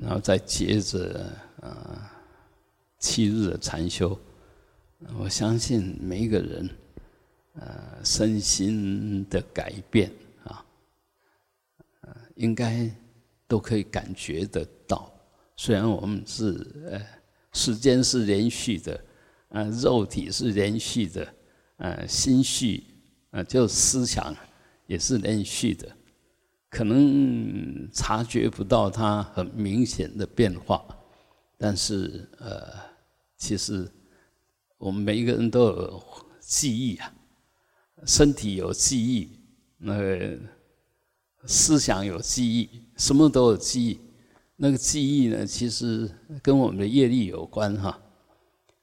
然后再接着啊七日的禅修。我相信每一个人，呃，身心的改变啊，应该都可以感觉得到。虽然我们是呃，时间是连续的，呃，肉体是连续的，呃，心绪，呃，就思想也是连续的，可能察觉不到它很明显的变化，但是呃，其实。我们每一个人都有记忆啊，身体有记忆，那个思想有记忆，什么都有记忆。那个记忆呢，其实跟我们的业力有关哈。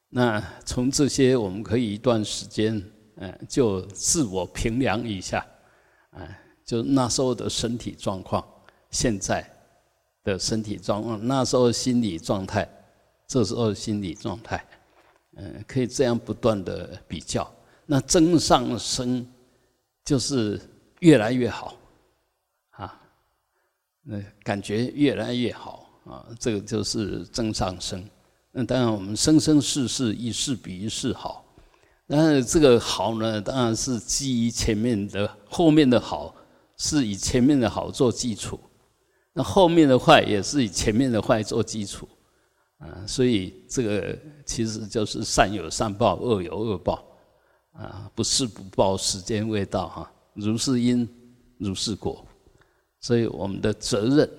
那从这些，我们可以一段时间，嗯，就自我评量一下，哎，就那时候的身体状况，现在的身体状况，那时候心理状态，这时候心理状态。嗯，可以这样不断的比较，那增上升就是越来越好，啊，那感觉越来越好啊，这个就是增上升。那当然，我们生生世世一世比一世好，那这个好呢，当然是基于前面的，后面的好是以前面的好做基础，那后面的坏也是以前面的坏做基础。啊，所以这个其实就是善有善报，恶有恶报，啊，不是不报，时间未到哈。如是因，如是果。所以我们的责任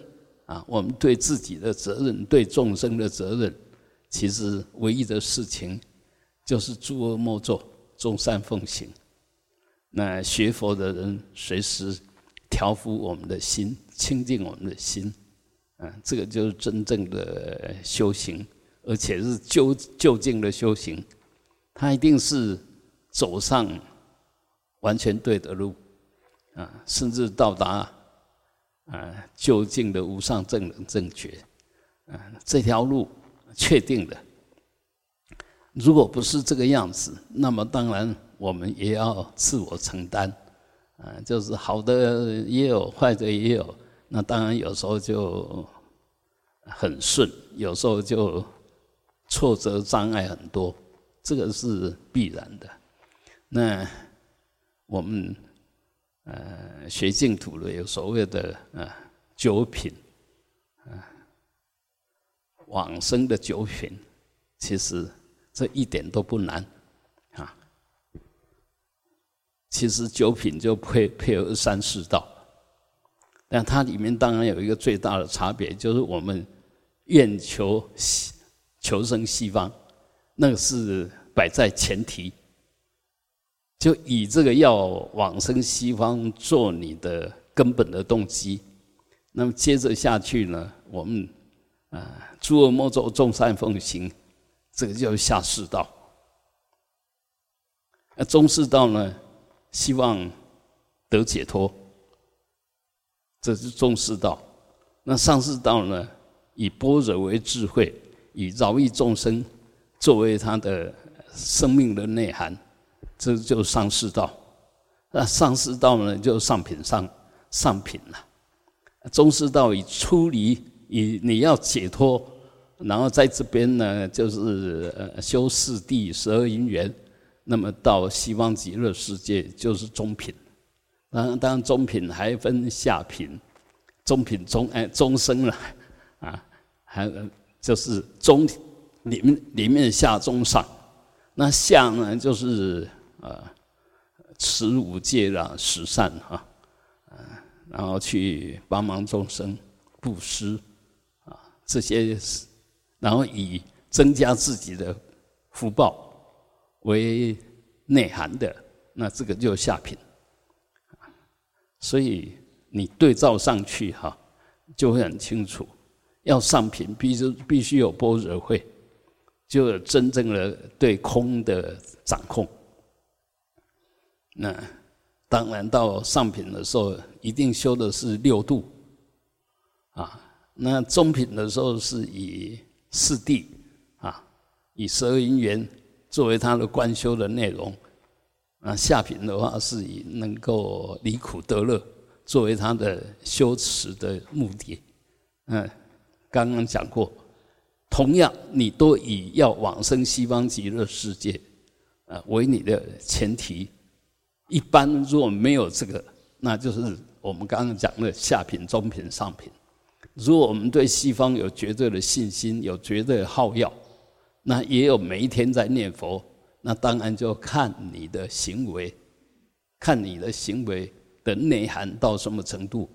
啊，我们对自己的责任，对众生的责任，其实唯一的事情就是诸恶莫作，众善奉行。那学佛的人，随时调伏我们的心，清净我们的心。嗯，这个就是真正的修行，而且是究究竟的修行。他一定是走上完全对的路，啊，甚至到达啊究竟的无上正等正觉，啊，这条路确定的。如果不是这个样子，那么当然我们也要自我承担，啊，就是好的也有，坏的也有。那当然，有时候就很顺，有时候就挫折障碍很多，这个是必然的。那我们呃学净土的有所谓的呃九品，啊往生的九品，其实这一点都不难。其实九品就配配合三世道。但它里面当然有一个最大的差别，就是我们愿求西求生西方，那个是摆在前提，就以这个要往生西方做你的根本的动机。那么接着下去呢，我们啊诸恶莫作，众善奉行，这个叫下世道。那中世道呢，希望得解脱。这是中世道，那上世道呢？以般若为智慧，以饶益众生作为他的生命的内涵，这就上世道。那上世道呢，就上品上上品了。中世道以出离，以你要解脱，然后在这边呢，就是呃修四谛十二因缘，那么到西方极乐世界就是中品。当当然，中品还分下品，中品中哎中生了，啊，还就是中里面里面下中上，那下呢就是呃持五戒啦，十善哈，嗯，然后去帮忙众生布施啊这些，然后以增加自己的福报为内涵的，那这个就下品。所以你对照上去哈，就会很清楚。要上品，必须必须有般若会，就有真正的对空的掌控。那当然到上品的时候，一定修的是六度啊。那中品的时候是以四谛啊，以十二因缘作为他的观修的内容。啊，下品的话是以能够离苦得乐作为他的修持的目的，嗯，刚刚讲过，同样你都以要往生西方极乐世界，啊为你的前提。一般如果没有这个，那就是我们刚刚讲的下品、中品、上品。如果我们对西方有绝对的信心，有绝对的好要，那也有每一天在念佛，那当然就看你的行为，看你的行为的内涵到什么程度。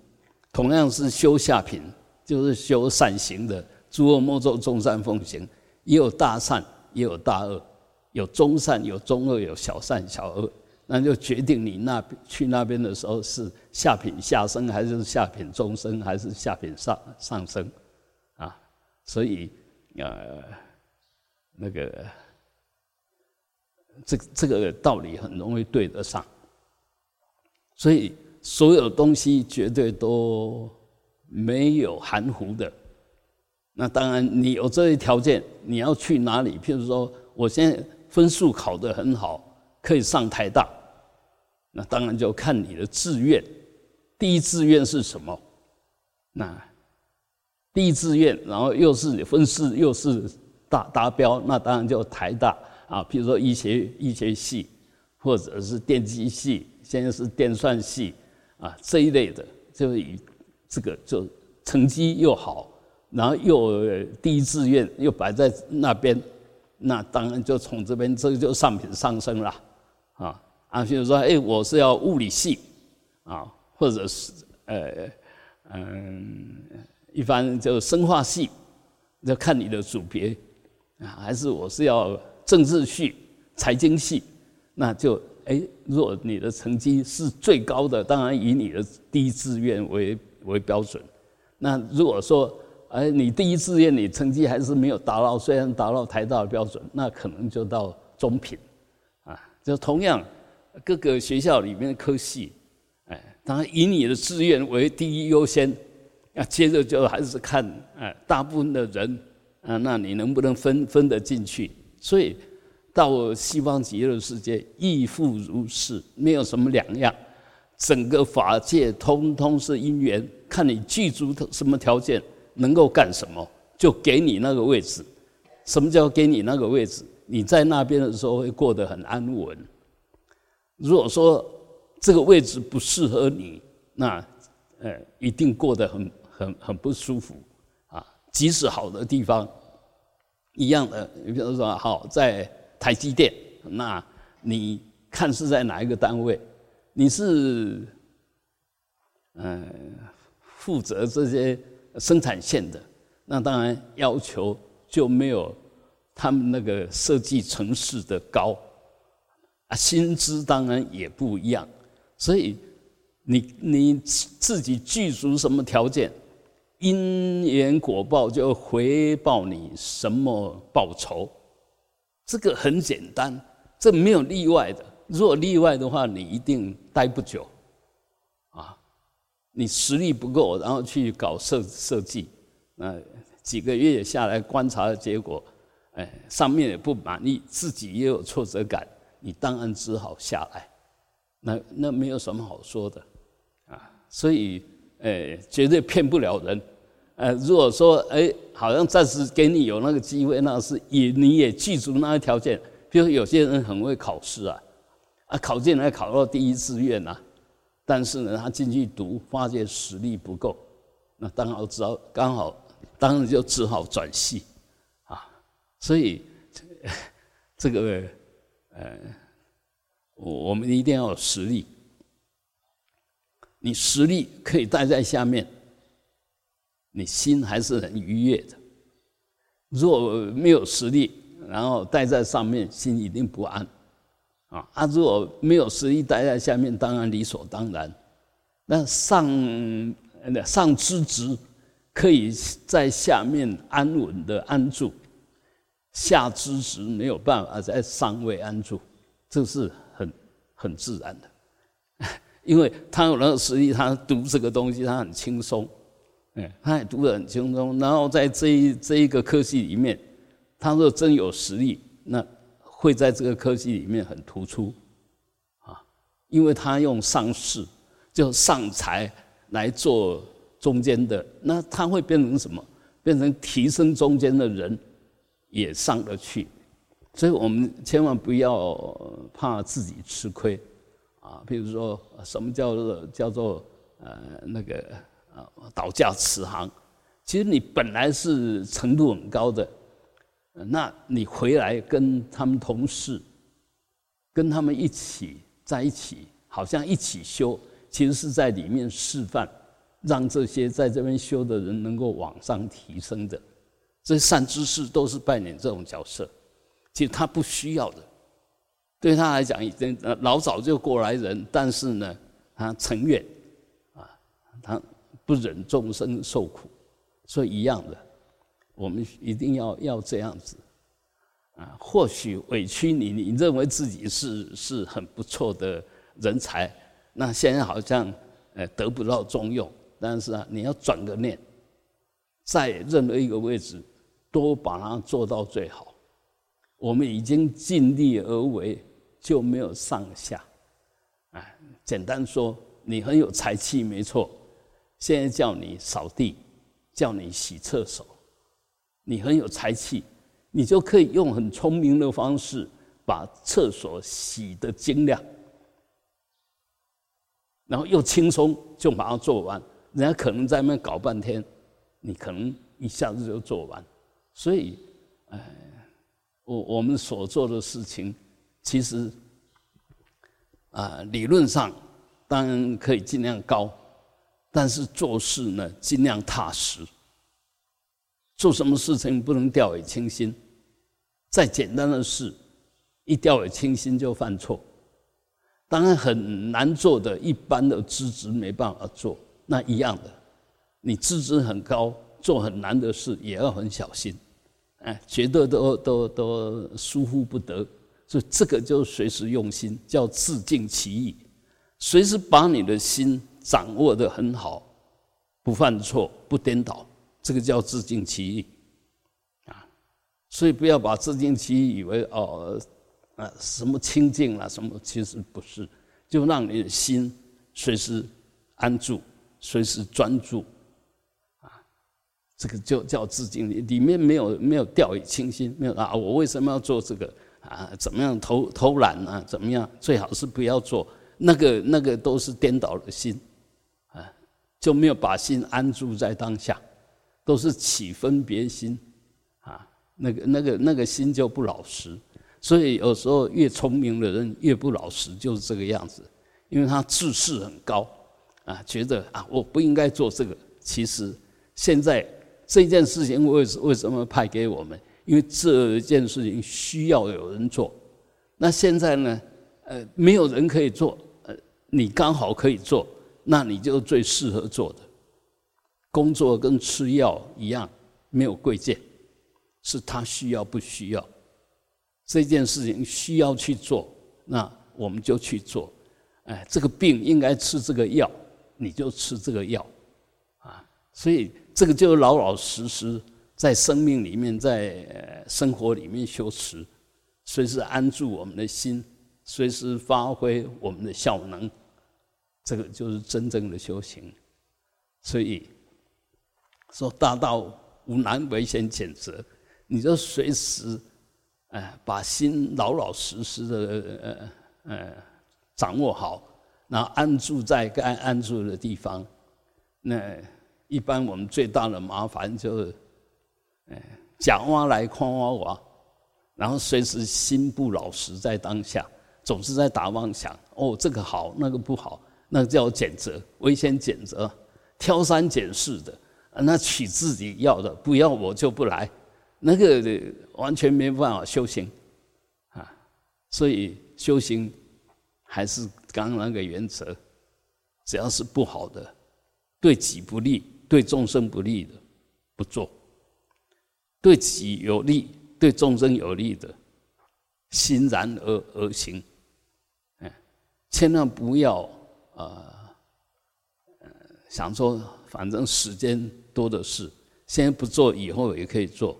同样是修下品，就是修善行的，诸恶莫作，众善奉行，也有大善，也有大恶，有中善，有中恶，有小善小恶。那就决定你那去那边的时候是下品下生，还是下品中生，还是下品上上升，啊，所以呃，那个这这个道理很容易对得上，所以所有东西绝对都没有含糊的。那当然，你有这些条件，你要去哪里？譬如说，我现在分数考得很好。可以上台大，那当然就看你的志愿。第一志愿是什么？那第一志愿，然后又是分数又是达达标，那当然就台大啊。比如说医学医学系，或者是电机系，现在是电算系啊这一类的，就以这个就成绩又好，然后又第一志愿又摆在那边，那当然就从这边这个就上品上升了。啊啊，比如说，哎，我是要物理系，啊，或者是呃嗯，一般就生化系，要看你的组别啊，还是我是要政治系、财经系，那就哎，如果你的成绩是最高的，当然以你的第一志愿为为标准。那如果说哎，你第一志愿你成绩还是没有达到，虽然达到台大的标准，那可能就到中品。啊就同样，各个学校里面的科系，哎，当然以你的志愿为第一优先，啊，接着就还是看，哎，大部分的人，啊，那你能不能分分得进去？所以到西方极乐世界亦复如是，没有什么两样。整个法界通通是因缘，看你具足什么条件，能够干什么，就给你那个位置。什么叫给你那个位置？你在那边的时候会过得很安稳。如果说这个位置不适合你，那呃一定过得很很很不舒服。即使好的地方，一样的，你比如说好在台积电，那你看是在哪一个单位？你是嗯负责这些生产线的，那当然要求就没有。他们那个设计城市的高啊，薪资当然也不一样，所以你你自己具足什么条件，因缘果报就回报你什么报酬，这个很简单，这没有例外的。如果例外的话，你一定待不久啊，你实力不够，然后去搞设设计，那几个月下来观察的结果。哎，上面也不满意，自己也有挫折感，你当然只好下来。那那没有什么好说的，啊，所以，哎，绝对骗不了人。呃，如果说，哎，好像暂时给你有那个机会，那是也你也记住那个条件。比如有些人很会考试啊，啊，考进来考到第一志愿啊，但是呢，他进去读，发现实力不够，那当然只好刚好，当然就只好转系啊。所以，这个呃，我我们一定要有实力。你实力可以待在下面，你心还是很愉悦的。如果没有实力，然后待在上面，心一定不安。啊，啊，如果没有实力待在下面，当然理所当然。那上上知职可以在下面安稳的安住。下知识没有办法在上位安住，这是很很自然的，因为他有那个实力，他读这个东西他很轻松，哎，他也读得很轻松。然后在这一这一个科系里面，他若真有实力，那会在这个科系里面很突出，啊，因为他用上士就上才来做中间的，那他会变成什么？变成提升中间的人也上得去，所以我们千万不要怕自己吃亏啊。比如说，什么叫做叫做呃那个啊倒驾慈航？其实你本来是程度很高的，那你回来跟他们同事，跟他们一起在一起，好像一起修，其实是在里面示范。让这些在这边修的人能够往上提升的，这善知识都是扮演这种角色。其实他不需要的，对他来讲已经老早就过来人，但是呢，他成愿啊，他不忍众生受苦，所以一样的，我们一定要要这样子啊。或许委屈你，你认为自己是是很不错的人才，那现在好像呃得不到重用。但是啊，你要转个念，在任何一个位置，都把它做到最好。我们已经尽力而为，就没有上下。哎，简单说，你很有才气，没错。现在叫你扫地，叫你洗厕所，你很有才气，你就可以用很聪明的方式把厕所洗得精亮，然后又轻松就把它做完。人家可能在那搞半天，你可能一下子就做完，所以，哎，我我们所做的事情，其实，啊，理论上当然可以尽量高，但是做事呢尽量踏实。做什么事情不能掉以轻心，再简单的事，一掉以轻心就犯错。当然很难做的，一般的资质没办法做。那一样的，你资质很高，做很难的事也要很小心，哎，绝对都都都疏忽不得。所以这个就随时用心，叫自尽其意，随时把你的心掌握的很好，不犯错，不颠倒，这个叫自尽其意啊。所以不要把自尽其意以为哦，啊什么清净了什么，其实不是，就让你的心随时安住。随时专注，啊，这个就叫自净里面没有没有掉以轻心，没有啊，我为什么要做这个啊？怎么样偷偷懒啊？怎么样？最好是不要做那个那个都是颠倒的心，就没有把心安住在当下，都是起分别心，啊，那个那个那个心就不老实，所以有时候越聪明的人越不老实，就是这个样子，因为他自视很高。啊，觉得啊，我不应该做这个。其实现在这件事情为为什么派给我们？因为这件事情需要有人做。那现在呢？呃，没有人可以做，呃，你刚好可以做，那你就最适合做的。工作跟吃药一样，没有贵贱，是他需要不需要。这件事情需要去做，那我们就去做。哎，这个病应该吃这个药。你就吃这个药，啊，所以这个就老老实实在生命里面，在生活里面修持，随时安住我们的心，随时发挥我们的效能，这个就是真正的修行。所以说大道无难，唯先谴责。你就随时，哎，把心老老实实的呃呃掌握好。然后安住在该安住的地方，那一般我们最大的麻烦就是，哎，假挖来夸挖我，然后随时心不老实在当下，总是在打妄想。哦，这个好，那个不好，那叫拣择，危险拣择，挑三拣四的，那取自己要的，不要我就不来，那个完全没办法修行啊。所以修行。还是刚刚那个原则，只要是不好的，对己不利、对众生不利的，不做；对己有利、对众生有利的，欣然而而行。哎，千万不要啊，想说反正时间多的是，现在不做，以后也可以做。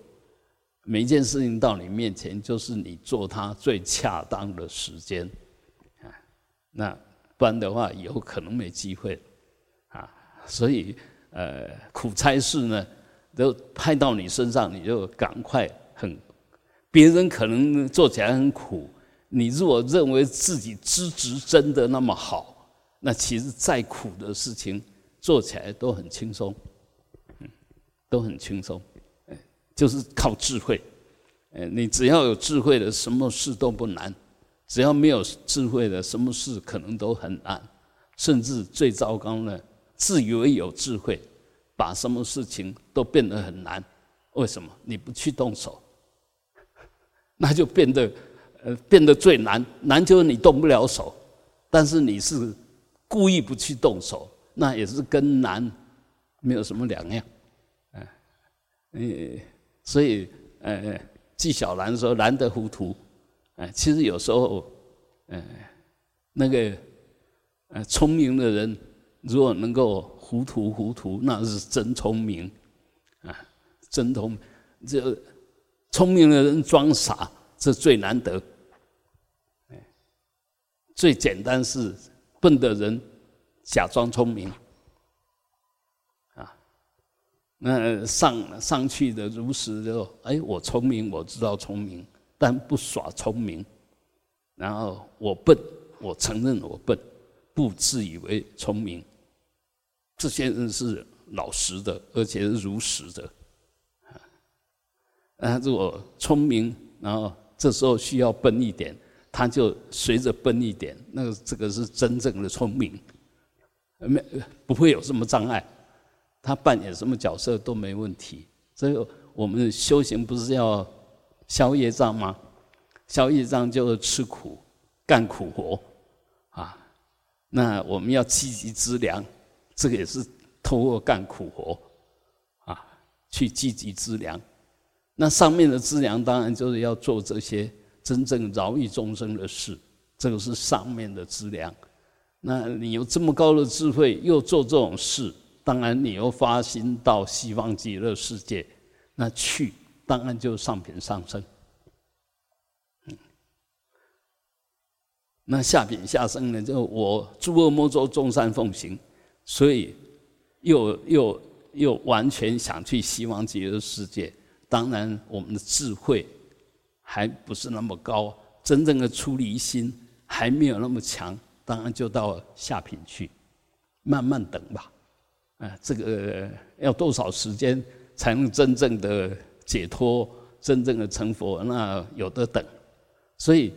每一件事情到你面前，就是你做它最恰当的时间。啊那不然的话，以后可能没机会啊。所以，呃，苦差事呢，都派到你身上，你就赶快很。别人可能做起来很苦，你如果认为自己资质真的那么好，那其实再苦的事情做起来都很轻松，嗯，都很轻松，就是靠智慧。你只要有智慧的，什么事都不难；只要没有智慧的，什么事可能都很难，甚至最糟糕呢，自以为有智慧，把什么事情都变得很难。为什么？你不去动手。那就变得，呃，变得最难。难就是你动不了手，但是你是故意不去动手，那也是跟难没有什么两样，哎，嗯，所以，呃，纪晓岚说“难得糊涂”，哎，其实有时候，呃，那个，呃，聪明的人如果能够糊涂糊涂，那是真聪明，啊，真聪，这。聪明的人装傻，这最难得。最简单是笨的人假装聪明，啊，那上上去的如实就哎，我聪明，我知道聪明，但不耍聪明。然后我笨，我承认我笨，不自以为聪明。这些人是老实的，而且是如实的。啊，如果聪明，然后这时候需要笨一点，他就随着笨一点。那个这个是真正的聪明，没不会有什么障碍，他扮演什么角色都没问题。所以我们修行不是要消业障吗？消业障就是吃苦、干苦活啊。那我们要积极资粮，这个也是透过干苦活啊，去积极资粮。那上面的资粮当然就是要做这些真正饶益众生的事，这个是上面的资粮。那你有这么高的智慧，又做这种事，当然你又发心到西方极乐世界，那去当然就上品上升。那下品下生呢？就我诸恶莫作，众善奉行，所以又又又完全想去西方极乐世界。当然，我们的智慧还不是那么高，真正的出离心还没有那么强。当然，就到下品去，慢慢等吧。啊，这个要多少时间才能真正的解脱、真正的成佛？那有的等。所以，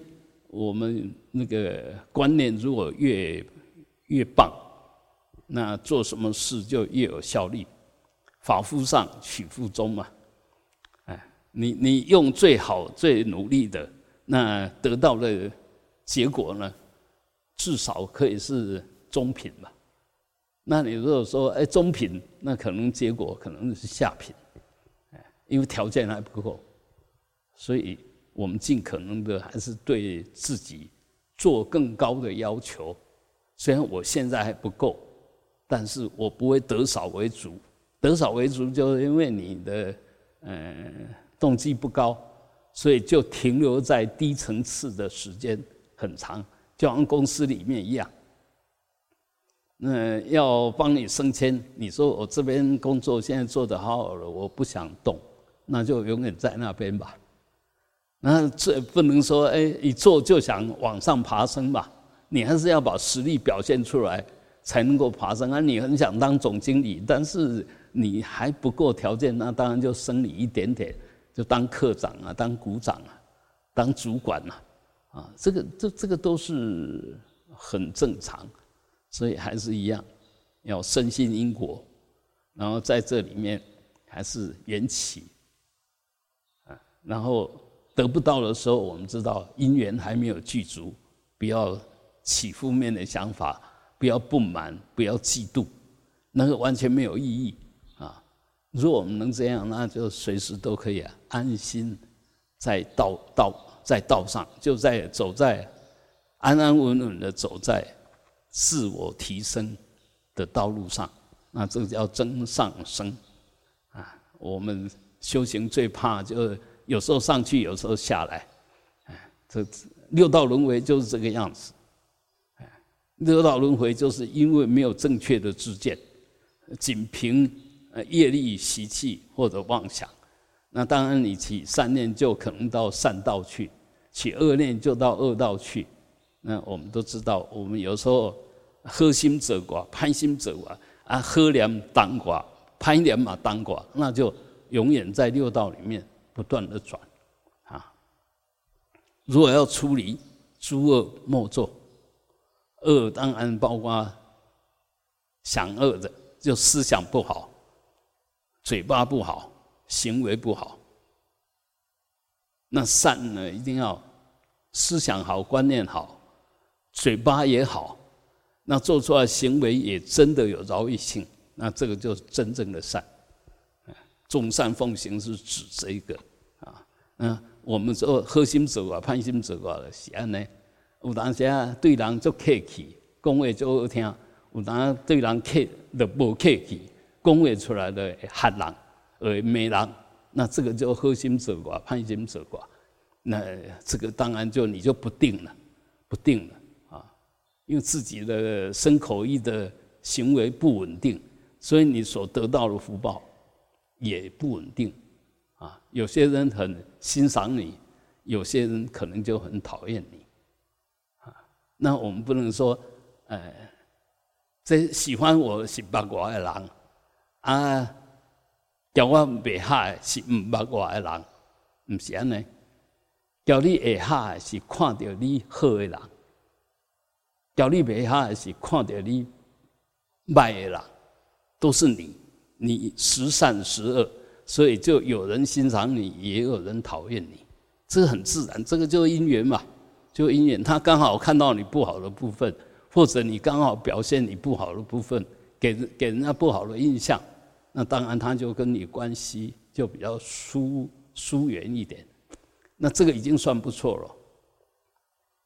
我们那个观念如果越越棒，那做什么事就越有效力。法夫上取夫中嘛。你你用最好最努力的，那得到的结果呢？至少可以是中品吧。那你如果说哎中品，那可能结果可能是下品，哎，因为条件还不够，所以我们尽可能的还是对自己做更高的要求。虽然我现在还不够，但是我不会得少为主。得少为主，就是因为你的嗯。动机不高，所以就停留在低层次的时间很长，就像公司里面一样。那要帮你升迁，你说我这边工作现在做得好好了，我不想动，那就永远在那边吧。那这不能说哎，一做就想往上爬升吧？你还是要把实力表现出来，才能够爬升啊！你很想当总经理，但是你还不够条件，那当然就升你一点点。就当科长啊，当股长啊，当主管啊，啊，这个这这个都是很正常，所以还是一样，要深信因果，然后在这里面还是缘起，啊，然后得不到的时候，我们知道因缘还没有具足，不要起负面的想法，不要不满，不要嫉妒，那个完全没有意义。如果我们能这样，那就随时都可以安心在道道在道上，就在走在安安稳稳的走在自我提升的道路上。那这个叫真上升啊！我们修行最怕就是有时候上去，有时候下来。哎，这六道轮回就是这个样子。六道轮回就是因为没有正确的知见，仅凭。呃业力习气或者妄想。那当然，你起善念就可能到善道去，起恶念就到恶道去。那我们都知道，我们有时候喝心者寡，攀心者寡啊，喝凉当寡，攀凉嘛当寡，那就永远在六道里面不断的转啊。如果要出离诸恶莫作，恶当然包括想恶的，就思想不好，嘴巴不好。行为不好，那善呢？一定要思想好、观念好，嘴巴也好，那做出来行为也真的有饶益性，那这个就是真正的善。众善奉行是指这一个啊。嗯，我们说核心者啊、攀心者啊的是安呢。有当时啊，对人就客气，讲话就好听；有当对人客就无客气，讲话出来的吓人。而没人，那这个就核心者寡，攀心者寡，那这个当然就你就不定了，不定了啊，因为自己的身口意的行为不稳定，所以你所得到的福报也不稳定啊。有些人很欣赏你，有些人可能就很讨厌你啊。那我们不能说，呃，这喜欢我是八卦的人啊。叫我袂下是毋捌我诶人，毋是安尼。叫你会下是看到你好诶人，叫你袂下是看到你歹诶人，都是你。你时善时恶，所以就有人欣赏你，也有人讨厌你，这个很自然。这个就是因缘嘛，就因缘。他刚好看到你不好的部分，或者你刚好表现你不好的部分，给给人家不好的印象。那当然，他就跟你关系就比较疏疏远一点，那这个已经算不错了。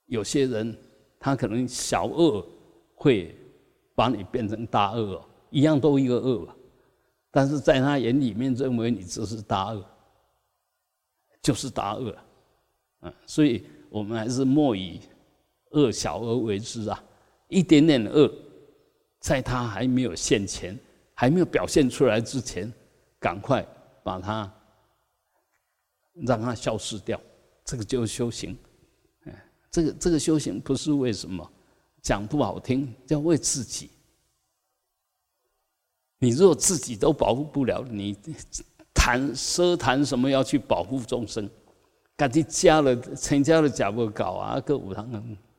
有些人他可能小恶会把你变成大恶，一样都一个恶吧，但是在他眼里面认为你这是大恶，就是大恶，嗯，所以我们还是莫以恶小而为之啊，一点点恶，在他还没有现前。还没有表现出来之前，赶快把它让它消失掉，这个就是修行。哎，这个这个修行不是为什么讲不好听，叫为自己。你如果自己都保护不了，你谈奢谈什么要去保护众生？家己加了成家了假不搞啊，个五堂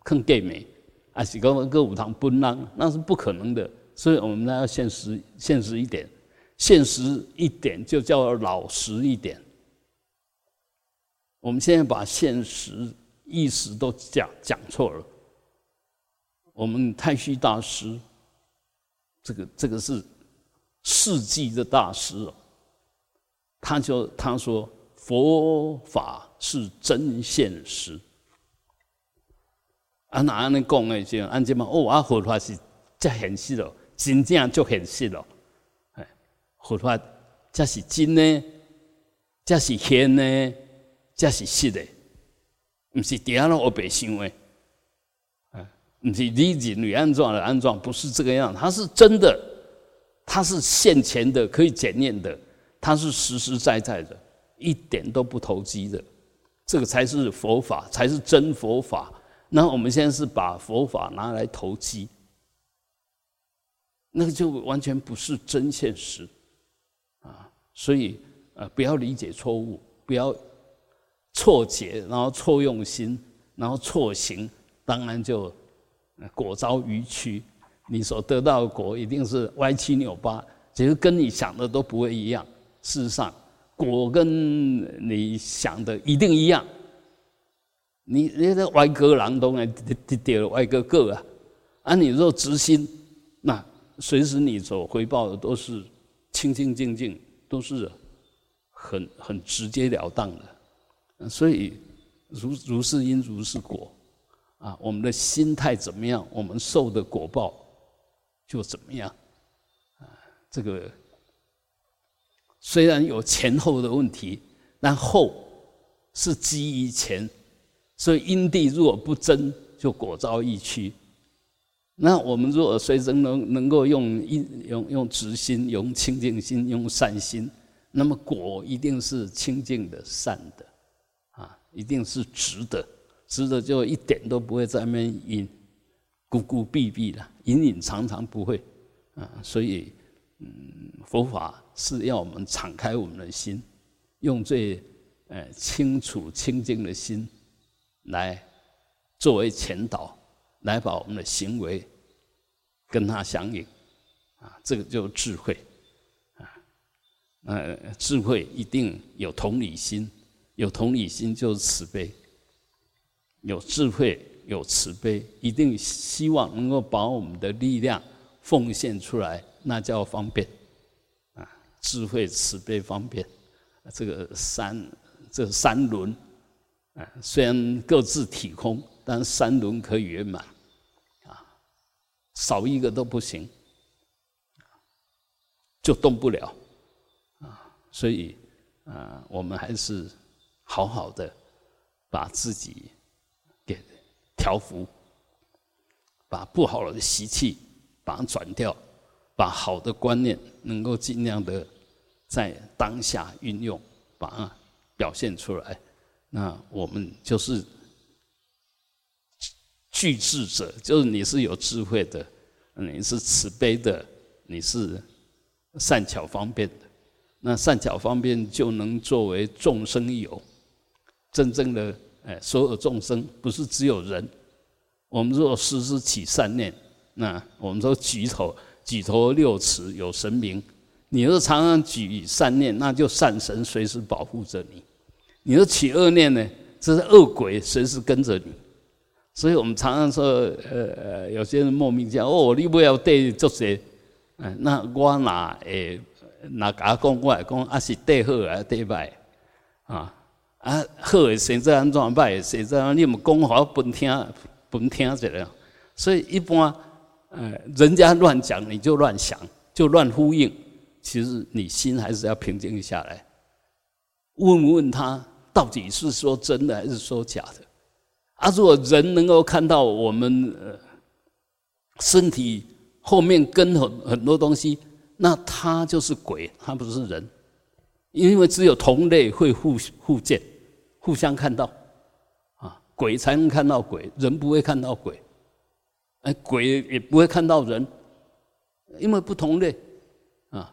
更更美，啊是个个五堂不让，那是不可能的。所以我们呢要现实，现实一点，现实一点就叫老实一点。我们现在把现实意识都讲讲错了。我们太虚大师，这个这个是世纪的大师哦，他就他说佛法是真现实。啊，哪样能讲呢？就按这么哦，啊，佛法是这现实了。真正就现实咯，哎，佛法这是真呢，这是现呢，这是实的，不是第二我白想的，哎，不是你认为安装的安装，不是这个样，它是真的，它是现前的，可以检验的，它是实实在在的，一点都不投机的，这个才是佛法，才是真佛法。那我们现在是把佛法拿来投机。那个就完全不是真现实，啊，所以呃，不要理解错误，不要错解，然后错用心，然后错行，当然就果遭愚曲。你所得到的果一定是歪七扭八，其实跟你想的都不会一样。事实上，果跟你想的一定一样。你那个歪哥郎东啊，跌跌了歪哥个啊，啊，你若执心，那。随时你所回报的都是清清净净，都是很很直截了当的，所以如如是因如是果啊，我们的心态怎么样，我们受的果报就怎么样啊。这个虽然有前后的问题，但后是基于前，所以因地若不真，就果遭疫区。那我们如果随身能能够用一用用直心、用清净心、用善心，那么果一定是清净的、善的，啊，一定是直的，直的就一点都不会在那边隐，孤孤闭闭的，隐隐藏藏不会，啊，所以，嗯，佛法是要我们敞开我们的心，用最呃清楚清净的心来作为前导。来把我们的行为跟他相应，啊，这个就智慧，啊，呃，智慧一定有同理心，有同理心就是慈悲，有智慧有慈悲，一定希望能够把我们的力量奉献出来，那叫方便，啊，智慧、慈悲、方便，这个三这三轮，啊，虽然各自体空，但三轮可以圆满。少一个都不行，就动不了啊！所以啊，我们还是好好的把自己给调服，把不好的习气把它转掉，把好的观念能够尽量的在当下运用，把它表现出来。那我们就是。具智者就是你是有智慧的，你是慈悲的，你是善巧方便的。那善巧方便就能作为众生有真正的哎，所有众生不是只有人。我们若时时起善念，那我们说举头举头六尺有神明。你若常常举善念，那就善神随时保护着你。你若起恶念呢，这是恶鬼随时跟着你。所以我们常常说，呃，有些人莫名其妙哦，你不要对做些，嗯，那我哪诶，哪甲讲我来讲啊是对好啊对歹，啊啊好诶，现在安怎歹？现在你们讲好本听本听着了，所以一般，呃，人家乱讲你就乱想，就乱呼应，其实你心还是要平静下来，问问他到底是说真的还是说假的。啊！如果人能够看到我们呃身体后面跟很很多东西，那他就是鬼，他不是人，因为只有同类会互互见，互相看到啊，鬼才能看到鬼，人不会看到鬼，哎，鬼也不会看到人，因为不同类啊，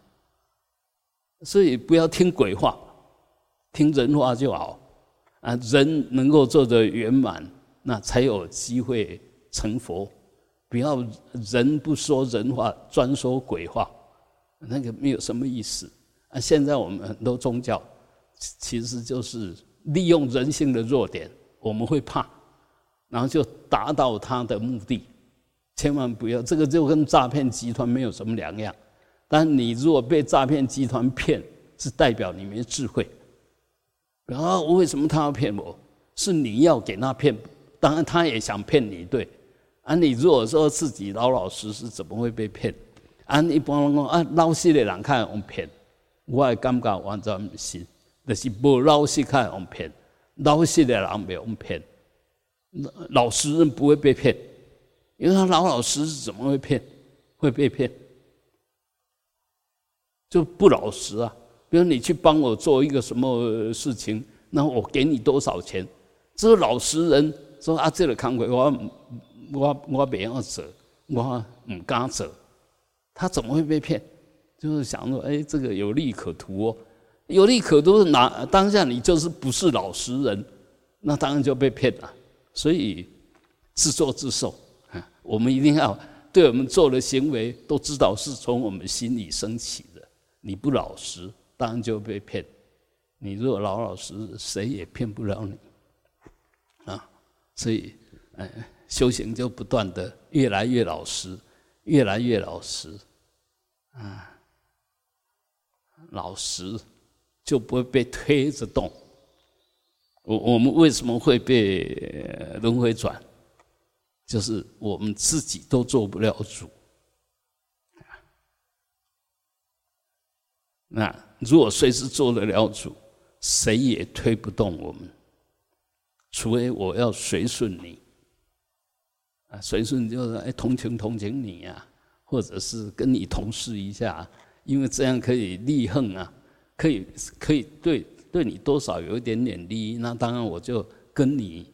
所以不要听鬼话，听人话就好。啊，人能够做得圆满，那才有机会成佛。不要人不说人话，专说鬼话，那个没有什么意思。啊，现在我们很多宗教，其实就是利用人性的弱点，我们会怕，然后就达到他的目的。千万不要，这个就跟诈骗集团没有什么两样。但你如果被诈骗集团骗，是代表你没智慧。啊！为什么他要骗我？是你要给他骗，当然他也想骗你，对。啊，你如果说自己老老实实，怎么会被骗？啊，一般人讲啊，老实的人看用骗，我的感觉完全不是，就是不老实看用骗，老实的人没用骗。老实人不会被骗，因为他老老实实，怎么会骗？会被骗？就不老实啊！比如你去帮我做一个什么事情，那我给你多少钱？这个老实人说啊，这个康鬼，我我我不要走，我唔敢走。他怎么会被骗？就是想说，哎，这个有利可图哦，有利可图是，哪当下你就是不是老实人，那当然就被骗了。所以自作自受！我们一定要对我们做的行为都知道是从我们心里升起的。你不老实。当然就被骗。你如果老老实实，谁也骗不了你！所以，哎，修行就不断的越来越老实，越来越老实啊！老实就不会被推着动。我我们为什么会被轮回转？就是我们自己都做不了主。那如果随时做得了主，谁也推不动我们，除非我要随顺你。啊，随顺就是哎同情同情你呀，或者是跟你同事一下，因为这样可以利恨啊，可以可以对对你多少有一点点利益，那当然我就跟你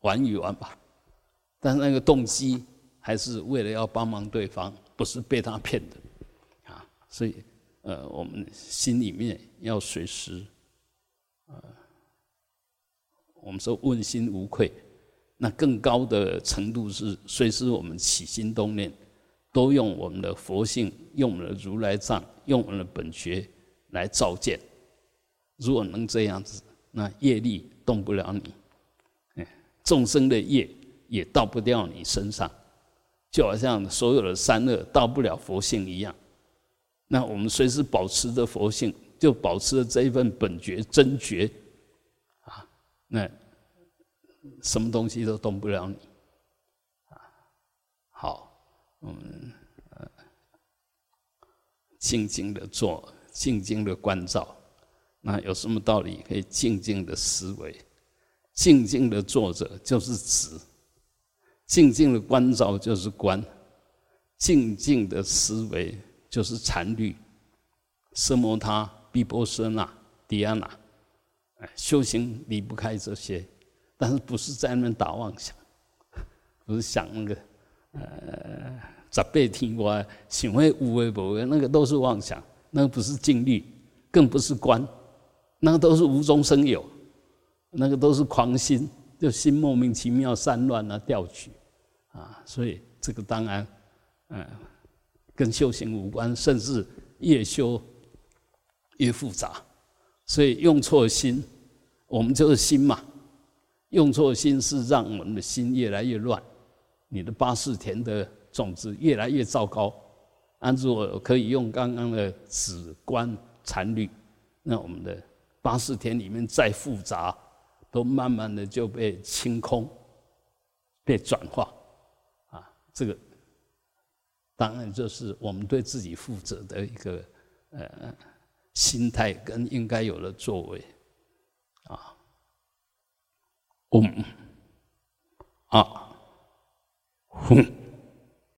玩一玩吧。但是那个动机还是为了要帮忙对方，不是被他骗的啊。所以呃，我们心里面要随时呃。我们说问心无愧，那更高的程度是随时我们起心动念，都用我们的佛性，用我们的如来藏，用我们的本觉来照见。如果能这样子，那业力动不了你，众生的业也到不掉你身上，就好像所有的三恶到不了佛性一样。那我们随时保持着佛性，就保持着这一份本觉真觉。那什么东西都动不了你！好，我们呃静静的做，静静的关照。那有什么道理可以静静的思维？静静的坐着就是止，静静的关照就是观，静静的思维就是禅律。色摩他、毗波舍那、迪亚那。修行离不开这些，但是不是在那边打妄想，不是想那个呃十倍听我想会无为不为，那个都是妄想，那个不是静虑，更不是观，那个都是无中生有，那个都是狂心，就心莫名其妙散乱啊调取啊，所以这个当然嗯跟修行无关，甚至越修越复杂。所以用错心，我们就是心嘛。用错心是让我们的心越来越乱，你的八四田的种子越来越糟糕。按如果可以用刚刚的止观禅律，那我们的八四田里面再复杂，都慢慢的就被清空，被转化。啊，这个当然就是我们对自己负责的一个呃。心态跟应该有的作为，啊，嗡，啊，哼。